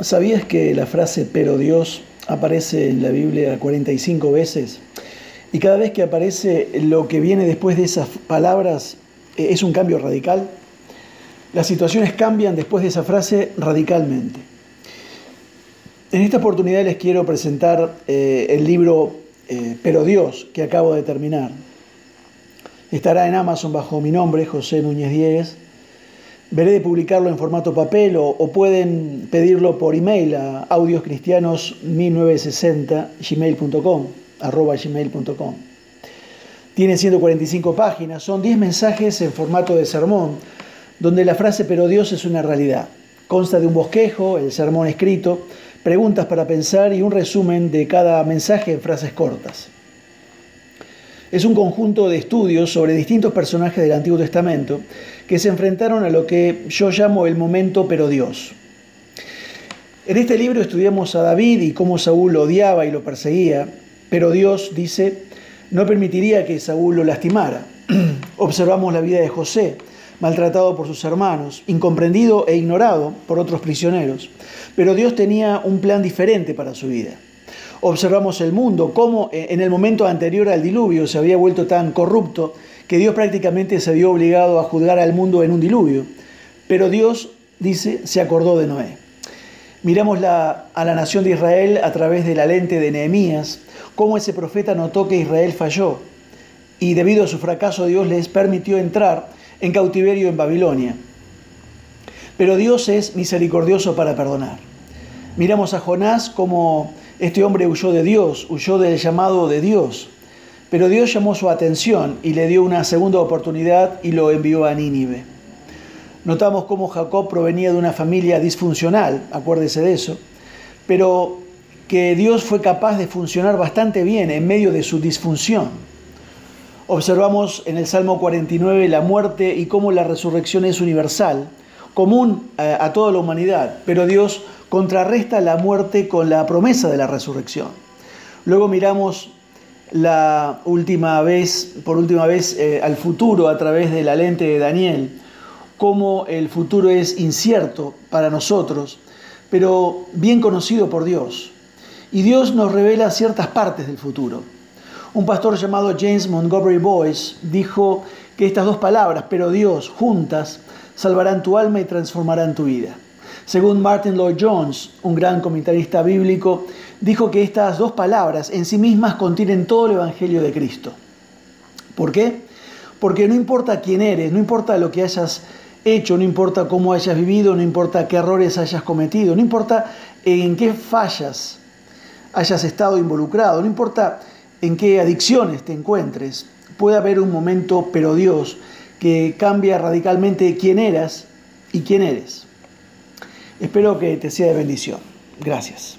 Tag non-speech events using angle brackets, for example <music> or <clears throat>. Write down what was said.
¿Sabías que la frase pero Dios aparece en la Biblia 45 veces? Y cada vez que aparece lo que viene después de esas palabras eh, es un cambio radical. Las situaciones cambian después de esa frase radicalmente. En esta oportunidad les quiero presentar eh, el libro eh, Pero Dios que acabo de terminar. Estará en Amazon bajo mi nombre, José Núñez Diegues Veré de publicarlo en formato papel o, pueden pedirlo por email a audioscristianos1960 gmail.com, arroba gmail.com. Tiene 145 páginas, son 10 mensajes en formato de sermón, donde la frase pero Dios es una realidad. Consta de un bosquejo, el sermón escrito, preguntas para pensar y un resumen de cada mensaje en frases cortas. Es un conjunto de estudios sobre distintos personajes del Antiguo Testamento que se enfrentaron a lo que yo llamo el momento pero Dios. En este libro estudiamos a David y cómo Saúl lo odiaba y lo perseguía, pero Dios, dice, no permitiría que Saúl lo lastimara. <clears throat> Observamos la vida de José, maltratado por sus hermanos, incomprendido e ignorado por otros prisioneros, pero Dios tenía un plan diferente para su vida observamos el mundo, cómo eh, en el momento anterior al diluvio se había vuelto tan corrupto que Dios prácticamente se vio obligado a juzgar al mundo en un diluvio. Pero Dios, dice, se acordó de Noé. Miramos a la nación de Israel a través de la lente de Nehemías, cómo ese profeta notó que Israel falló y debido a su fracaso Dios les permitió entrar en cautiverio en Babilonia. Pero Dios es misericordioso para perdonar. Miramos a Jonás como este hombre huyó de Dios, huyó del llamado de Dios, pero Dios llamó su atención y le dio una segunda oportunidad y lo envió a Nínive. Notamos cómo Jacob provenía de una familia disfuncional, acuérdese de eso, pero que Dios fue capaz de funcionar bastante bien en medio de su disfunción. Observamos en el Salmo 49 la muerte y cómo la resurrección es universal, común eh, a toda la humanidad, pero Dios contrarresta la muerte con la promesa de la resurrección. Luego miramos la última vez, por última vez, eh, al futuro a través de la lente de Daniel, cómo el futuro es incierto para nosotros, pero bien conocido por Dios. Y Dios nos revela ciertas partes del futuro. Un pastor llamado James Montgomery Boyce dijo que estas dos palabras, pero Dios, juntas, salvarán tu alma y transformarán tu vida. Según Martin Lloyd Jones, un gran comentarista bíblico, dijo que estas dos palabras en sí mismas contienen todo el Evangelio de Cristo. ¿Por qué? Porque no importa quién eres, no importa lo que hayas hecho, no importa cómo hayas vivido, no importa qué errores hayas cometido, no importa en qué fallas hayas estado involucrado, no importa en qué adicciones te encuentres, puede haber un momento, pero Dios, que cambia radicalmente quién eras y quién eres. Espero que te sea de bendición. Gracias.